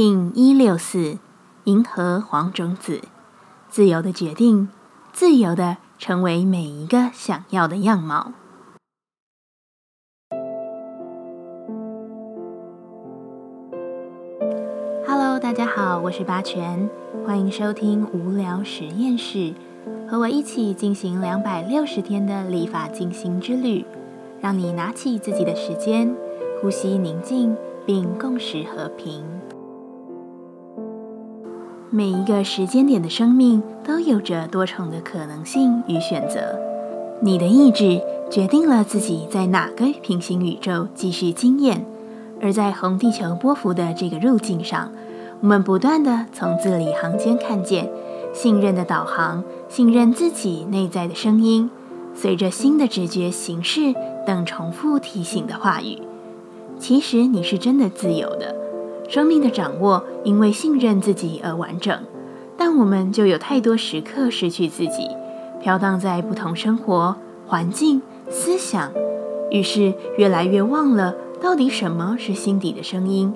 King 一六四，银河黄种子，自由的决定，自由的成为每一个想要的样貌。Hello，大家好，我是八全，欢迎收听无聊实验室，和我一起进行两百六十天的立法进行之旅，让你拿起自己的时间，呼吸宁静，并共识和平。每一个时间点的生命都有着多重的可能性与选择。你的意志决定了自己在哪个平行宇宙继续经验。而在红地球波幅的这个路径上，我们不断的从字里行间看见信任的导航，信任自己内在的声音，随着新的直觉、形式等重复提醒的话语。其实你是真的自由的。生命的掌握，因为信任自己而完整，但我们就有太多时刻失去自己，飘荡在不同生活环境、思想，于是越来越忘了到底什么是心底的声音。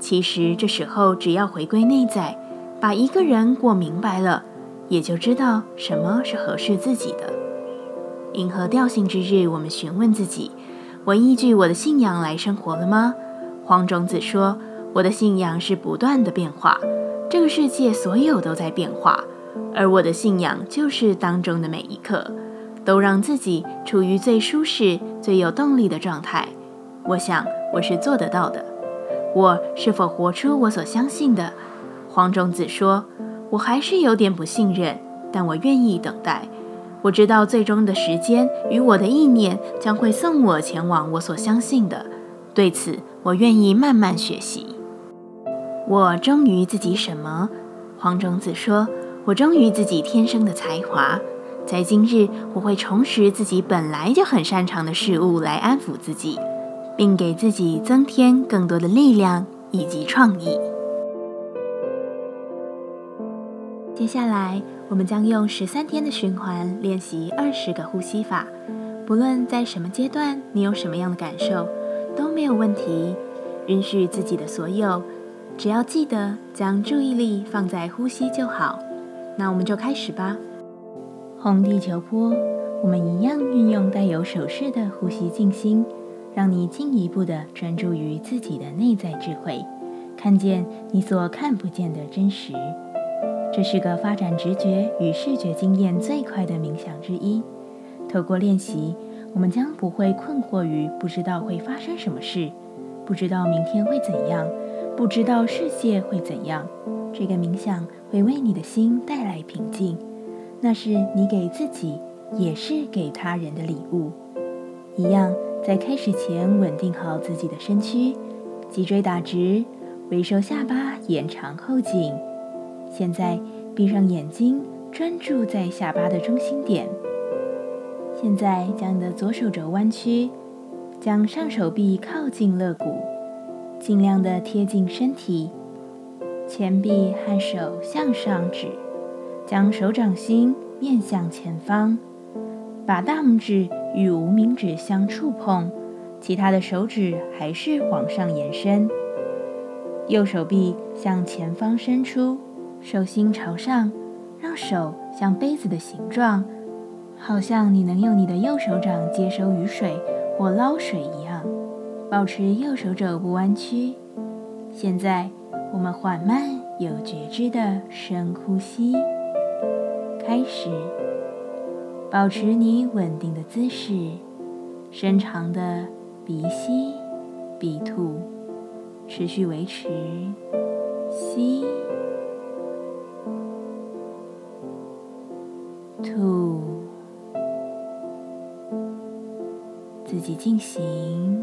其实这时候只要回归内在，把一个人过明白了，也就知道什么是合适自己的。银河调性之日，我们询问自己：我依据我的信仰来生活了吗？黄种子说。我的信仰是不断的变化，这个世界所有都在变化，而我的信仰就是当中的每一刻，都让自己处于最舒适、最有动力的状态。我想我是做得到的。我是否活出我所相信的？黄种子说：“我还是有点不信任，但我愿意等待。我知道最终的时间与我的意念将会送我前往我所相信的。对此，我愿意慢慢学习。”我忠于自己什么？黄种子说：“我忠于自己天生的才华。在今日，我会重拾自己本来就很擅长的事物，来安抚自己，并给自己增添更多的力量以及创意。”接下来，我们将用十三天的循环练习二十个呼吸法。不论在什么阶段，你有什么样的感受，都没有问题。允许自己的所有。只要记得将注意力放在呼吸就好，那我们就开始吧。红地球波，我们一样运用带有手势的呼吸静心，让你进一步的专注于自己的内在智慧，看见你所看不见的真实。这是个发展直觉与视觉经验最快的冥想之一。透过练习，我们将不会困惑于不知道会发生什么事，不知道明天会怎样。不知道世界会怎样，这个冥想会为你的心带来平静，那是你给自己，也是给他人的礼物。一样，在开始前稳定好自己的身躯，脊椎打直，微收下巴，延长后颈。现在闭上眼睛，专注在下巴的中心点。现在将你的左手肘弯曲，将上手臂靠近肋骨。尽量的贴近身体，前臂和手向上指，将手掌心面向前方，把大拇指与无名指相触碰，其他的手指还是往上延伸。右手臂向前方伸出，手心朝上，让手像杯子的形状，好像你能用你的右手掌接收雨水或捞水一样。保持右手肘不弯曲。现在，我们缓慢有觉知的深呼吸。开始，保持你稳定的姿势，深长的鼻吸、鼻吐，持续维持。吸、吐，自己进行。